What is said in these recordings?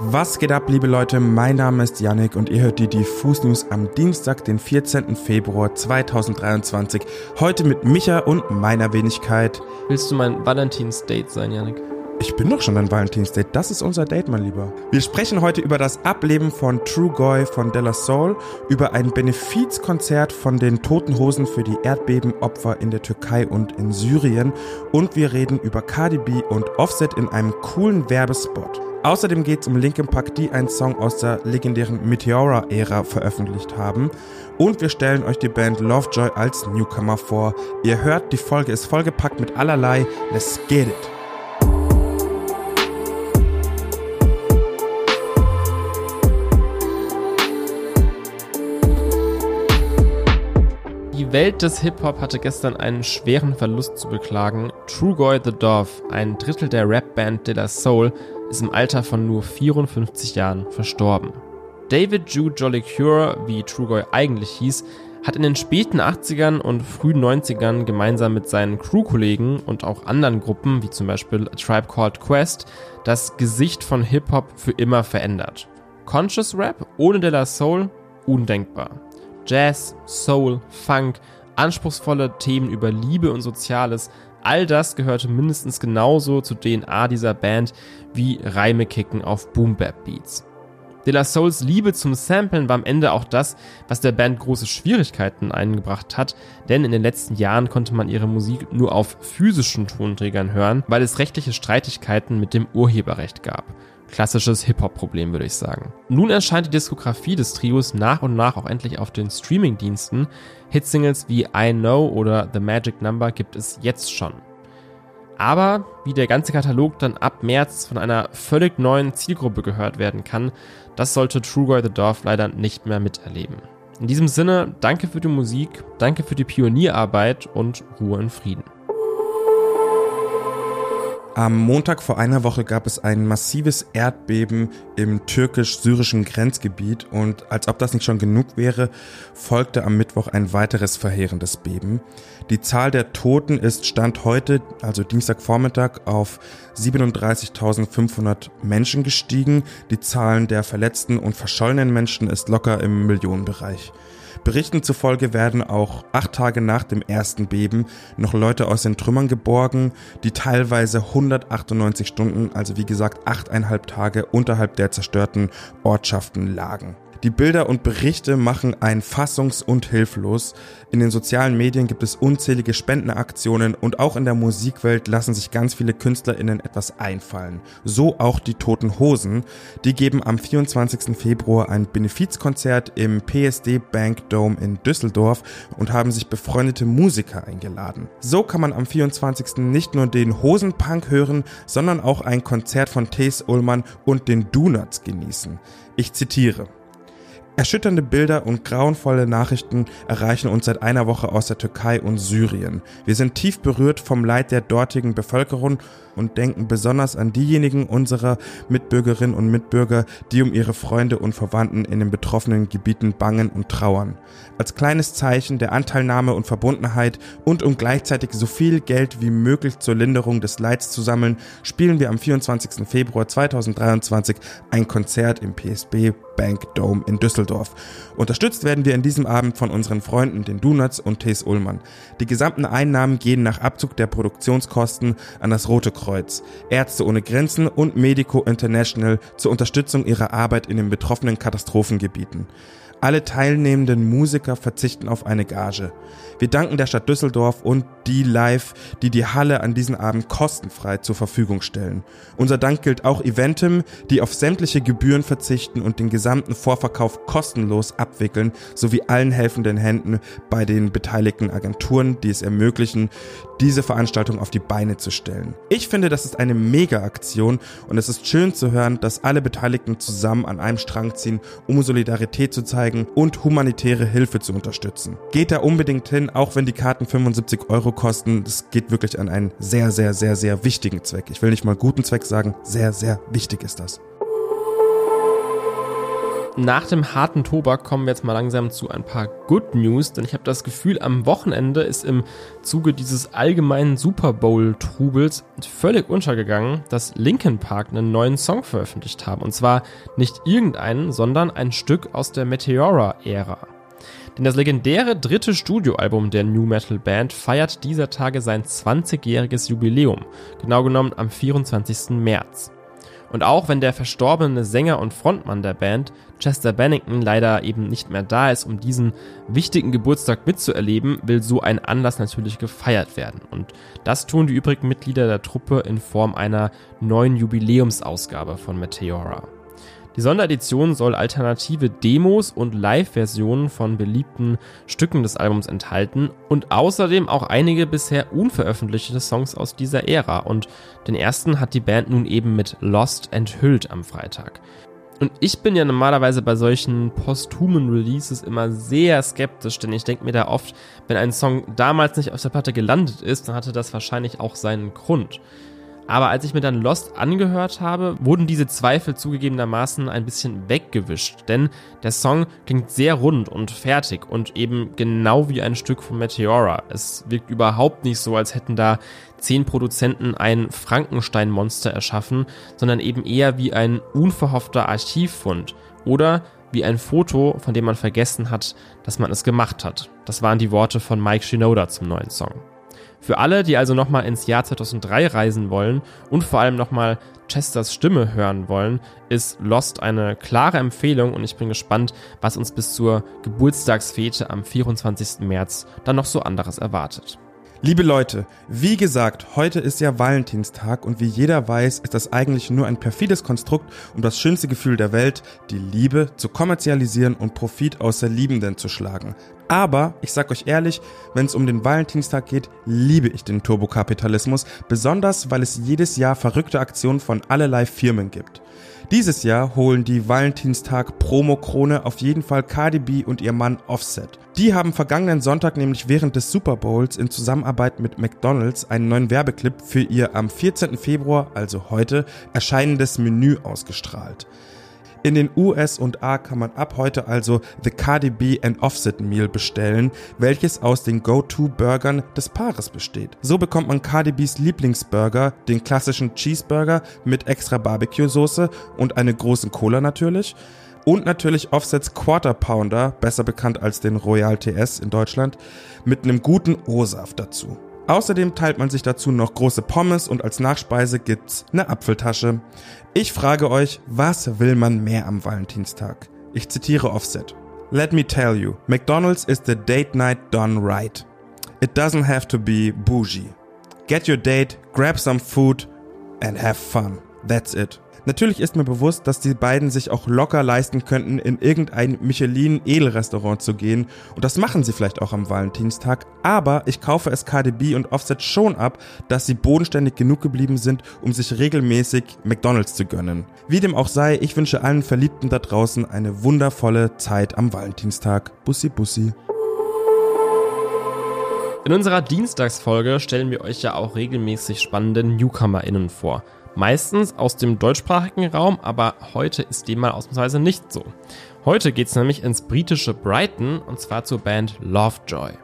Was geht ab, liebe Leute? Mein Name ist Yannick und ihr hört die Diffus News am Dienstag, den 14. Februar 2023. Heute mit Micha und meiner Wenigkeit. Willst du mein Valentins-Date sein, Yannick? Ich bin doch schon dein Valentinsdate. Das ist unser Date, mein Lieber. Wir sprechen heute über das Ableben von True Goy von Della Soul, über ein Benefizkonzert von den Toten Hosen für die Erdbebenopfer in der Türkei und in Syrien und wir reden über Cardi B und Offset in einem coolen Werbespot. Außerdem geht es um Linkin Park, die einen Song aus der legendären Meteora-Ära veröffentlicht haben. Und wir stellen euch die Band Lovejoy als Newcomer vor. Ihr hört, die Folge ist vollgepackt mit allerlei. Let's get it! Die Welt des Hip-Hop hatte gestern einen schweren Verlust zu beklagen. Trugoy the Dove, ein Drittel der Rapband De La Soul, ist im Alter von nur 54 Jahren verstorben. David Jude Jolly Cure, wie Trugoy eigentlich hieß, hat in den späten 80ern und frühen 90ern gemeinsam mit seinen Crew-Kollegen und auch anderen Gruppen, wie zum Beispiel A Tribe Called Quest, das Gesicht von Hip-Hop für immer verändert. Conscious Rap ohne De La Soul undenkbar. Jazz, Soul, Funk, anspruchsvolle Themen über Liebe und Soziales, all das gehörte mindestens genauso zur DNA dieser Band wie Reime kicken auf Boom Bap Beats. De La Souls Liebe zum Samplen war am Ende auch das, was der Band große Schwierigkeiten eingebracht hat, denn in den letzten Jahren konnte man ihre Musik nur auf physischen Tonträgern hören, weil es rechtliche Streitigkeiten mit dem Urheberrecht gab. Klassisches Hip-Hop-Problem, würde ich sagen. Nun erscheint die Diskografie des Trios nach und nach auch endlich auf den Streaming-Diensten. Hitsingles wie I Know oder The Magic Number gibt es jetzt schon. Aber wie der ganze Katalog dann ab März von einer völlig neuen Zielgruppe gehört werden kann, das sollte Trugoy the Dove leider nicht mehr miterleben. In diesem Sinne, danke für die Musik, danke für die Pionierarbeit und Ruhe in Frieden. Am Montag vor einer Woche gab es ein massives Erdbeben im türkisch-syrischen Grenzgebiet und als ob das nicht schon genug wäre, folgte am Mittwoch ein weiteres verheerendes Beben. Die Zahl der Toten ist Stand heute, also Dienstagvormittag, auf 37.500 Menschen gestiegen. Die Zahlen der verletzten und verschollenen Menschen ist locker im Millionenbereich. Berichten zufolge werden auch acht Tage nach dem ersten Beben noch Leute aus den Trümmern geborgen, die teilweise 198 Stunden, also wie gesagt achteinhalb Tage unterhalb der zerstörten Ortschaften lagen. Die Bilder und Berichte machen einen fassungs- und hilflos. In den sozialen Medien gibt es unzählige Spendenaktionen und auch in der Musikwelt lassen sich ganz viele KünstlerInnen etwas einfallen. So auch die Toten Hosen. Die geben am 24. Februar ein Benefizkonzert im PSD Bank Dome in Düsseldorf und haben sich befreundete Musiker eingeladen. So kann man am 24. nicht nur den Hosenpunk hören, sondern auch ein Konzert von Tace Ullmann und den Donuts genießen. Ich zitiere. Erschütternde Bilder und grauenvolle Nachrichten erreichen uns seit einer Woche aus der Türkei und Syrien. Wir sind tief berührt vom Leid der dortigen Bevölkerung und denken besonders an diejenigen unserer Mitbürgerinnen und Mitbürger, die um ihre Freunde und Verwandten in den betroffenen Gebieten bangen und trauern. Als kleines Zeichen der Anteilnahme und Verbundenheit und um gleichzeitig so viel Geld wie möglich zur Linderung des Leids zu sammeln, spielen wir am 24. Februar 2023 ein Konzert im PSB Bank Dome in Düsseldorf. Unterstützt werden wir in diesem Abend von unseren Freunden, den Donuts und Thes Ullmann. Die gesamten Einnahmen gehen nach Abzug der Produktionskosten an das Rote Kreuz, Ärzte ohne Grenzen und Medico International zur Unterstützung ihrer Arbeit in den betroffenen Katastrophengebieten. Alle teilnehmenden Musiker verzichten auf eine Gage. Wir danken der Stadt Düsseldorf und die Live, die die Halle an diesem Abend kostenfrei zur Verfügung stellen. Unser Dank gilt auch Eventim, die auf sämtliche Gebühren verzichten und den gesamten Vorverkauf kostenlos abwickeln, sowie allen helfenden Händen bei den beteiligten Agenturen, die es ermöglichen, diese Veranstaltung auf die Beine zu stellen. Ich finde, das ist eine Mega-Aktion und es ist schön zu hören, dass alle Beteiligten zusammen an einem Strang ziehen, um Solidarität zu zeigen und humanitäre Hilfe zu unterstützen. Geht da unbedingt hin, auch wenn die Karten 75 Euro kosten. Das geht wirklich an einen sehr, sehr, sehr, sehr wichtigen Zweck. Ich will nicht mal guten Zweck sagen, sehr, sehr wichtig ist das. Nach dem harten Tobak kommen wir jetzt mal langsam zu ein paar Good News, denn ich habe das Gefühl, am Wochenende ist im Zuge dieses allgemeinen Super Bowl-Trubels völlig untergegangen, dass Linkin Park einen neuen Song veröffentlicht haben. Und zwar nicht irgendeinen, sondern ein Stück aus der Meteora-Ära. Denn das legendäre dritte Studioalbum der New Metal Band feiert dieser Tage sein 20-jähriges Jubiläum, genau genommen am 24. März. Und auch wenn der verstorbene Sänger und Frontmann der Band, Chester Bennington, leider eben nicht mehr da ist, um diesen wichtigen Geburtstag mitzuerleben, will so ein Anlass natürlich gefeiert werden. Und das tun die übrigen Mitglieder der Truppe in Form einer neuen Jubiläumsausgabe von Meteora. Die Sonderedition soll alternative Demos und Live-Versionen von beliebten Stücken des Albums enthalten und außerdem auch einige bisher unveröffentlichte Songs aus dieser Ära. Und den ersten hat die Band nun eben mit Lost enthüllt am Freitag. Und ich bin ja normalerweise bei solchen posthumen Releases immer sehr skeptisch, denn ich denke mir da oft, wenn ein Song damals nicht auf der Platte gelandet ist, dann hatte das wahrscheinlich auch seinen Grund. Aber als ich mir dann Lost angehört habe, wurden diese Zweifel zugegebenermaßen ein bisschen weggewischt. Denn der Song klingt sehr rund und fertig und eben genau wie ein Stück von Meteora. Es wirkt überhaupt nicht so, als hätten da zehn Produzenten ein Frankenstein-Monster erschaffen, sondern eben eher wie ein unverhoffter Archivfund. Oder wie ein Foto, von dem man vergessen hat, dass man es gemacht hat. Das waren die Worte von Mike Shinoda zum neuen Song. Für alle, die also nochmal ins Jahr 2003 reisen wollen und vor allem nochmal Chesters Stimme hören wollen, ist Lost eine klare Empfehlung und ich bin gespannt, was uns bis zur Geburtstagsfete am 24. März dann noch so anderes erwartet. Liebe Leute, wie gesagt, heute ist ja Valentinstag und wie jeder weiß, ist das eigentlich nur ein perfides Konstrukt, um das schönste Gefühl der Welt, die Liebe, zu kommerzialisieren und Profit aus der Liebenden zu schlagen. Aber ich sag euch ehrlich, wenn es um den Valentinstag geht, liebe ich den Turbokapitalismus, besonders weil es jedes Jahr verrückte Aktionen von allerlei Firmen gibt. Dieses Jahr holen die Valentinstag Promo-Krone auf jeden Fall Cardi B und ihr Mann Offset. Die haben vergangenen Sonntag nämlich während des Super Bowls in Zusammenarbeit mit McDonald's einen neuen Werbeclip für ihr am 14. Februar, also heute, erscheinendes Menü ausgestrahlt. In den USA kann man ab heute also The Cardi B and Offset Meal bestellen, welches aus den Go-To-Burgern des Paares besteht. So bekommt man Cardi B's Lieblingsburger, den klassischen Cheeseburger mit extra Barbecue-Soße und eine großen Cola natürlich. Und natürlich Offsets Quarter Pounder, besser bekannt als den Royal TS in Deutschland, mit einem guten O-Saft dazu. Außerdem teilt man sich dazu noch große Pommes und als Nachspeise gibt's eine Apfeltasche. Ich frage euch, was will man mehr am Valentinstag? Ich zitiere Offset. Let me tell you, McDonald's is the date night done right. It doesn't have to be bougie. Get your date, grab some food and have fun. That's it. Natürlich ist mir bewusst, dass die beiden sich auch locker leisten könnten, in irgendein Michelin-Edelrestaurant zu gehen. Und das machen sie vielleicht auch am Valentinstag. Aber ich kaufe es KDB und Offset schon ab, dass sie bodenständig genug geblieben sind, um sich regelmäßig McDonalds zu gönnen. Wie dem auch sei, ich wünsche allen Verliebten da draußen eine wundervolle Zeit am Valentinstag. Bussi, bussi. In unserer Dienstagsfolge stellen wir euch ja auch regelmäßig spannende NewcomerInnen vor. Meistens aus dem deutschsprachigen Raum, aber heute ist dem mal ausnahmsweise nicht so. Heute geht's nämlich ins britische Brighton und zwar zur Band Lovejoy.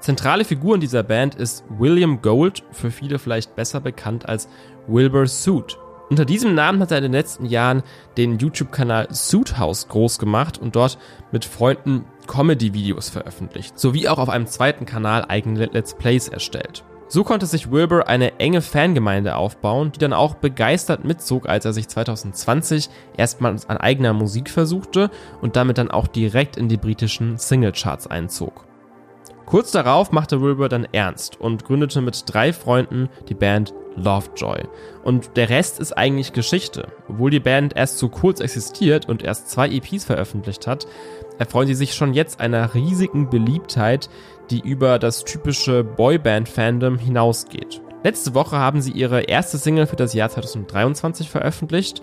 Zentrale Figur in dieser Band ist William Gold, für viele vielleicht besser bekannt als Wilbur Suit. Unter diesem Namen hat er in den letzten Jahren den YouTube-Kanal Suit House groß gemacht und dort mit Freunden Comedy-Videos veröffentlicht, sowie auch auf einem zweiten Kanal eigene Let's Plays erstellt. So konnte sich Wilbur eine enge Fangemeinde aufbauen, die dann auch begeistert mitzog, als er sich 2020 erstmals an eigener Musik versuchte und damit dann auch direkt in die britischen Singlecharts einzog. Kurz darauf machte Wilbur dann ernst und gründete mit drei Freunden die Band Lovejoy. Und der Rest ist eigentlich Geschichte. Obwohl die Band erst so kurz existiert und erst zwei EPs veröffentlicht hat, erfreuen sie sich schon jetzt einer riesigen Beliebtheit, die über das typische Boyband-Fandom hinausgeht. Letzte Woche haben sie ihre erste Single für das Jahr 2023 veröffentlicht,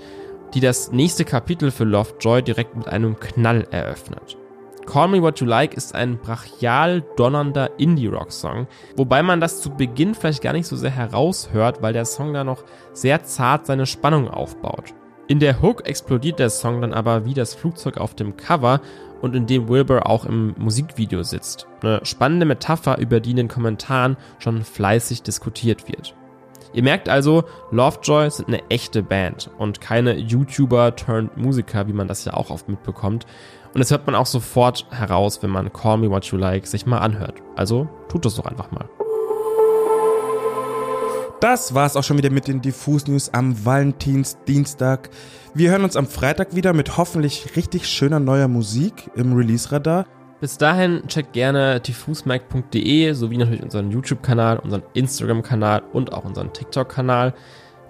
die das nächste Kapitel für Lovejoy direkt mit einem Knall eröffnet. Call Me What You Like ist ein brachial donnernder Indie-Rock-Song, wobei man das zu Beginn vielleicht gar nicht so sehr heraushört, weil der Song da noch sehr zart seine Spannung aufbaut. In der Hook explodiert der Song dann aber wie das Flugzeug auf dem Cover und in dem Wilbur auch im Musikvideo sitzt. Eine spannende Metapher, über die in den Kommentaren schon fleißig diskutiert wird. Ihr merkt also, Lovejoy sind eine echte Band und keine YouTuber turned Musiker, wie man das ja auch oft mitbekommt. Und das hört man auch sofort heraus, wenn man Call Me What You Like sich mal anhört. Also tut das doch einfach mal. Das war's auch schon wieder mit den Diffus News am Valentinsdienstag. Wir hören uns am Freitag wieder mit hoffentlich richtig schöner neuer Musik im Release-Radar. Bis dahin checkt gerne diffusmac.de sowie natürlich unseren YouTube-Kanal, unseren Instagram-Kanal und auch unseren TikTok-Kanal.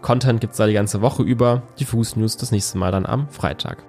Content gibt's da die ganze Woche über. Diffus News das nächste Mal dann am Freitag.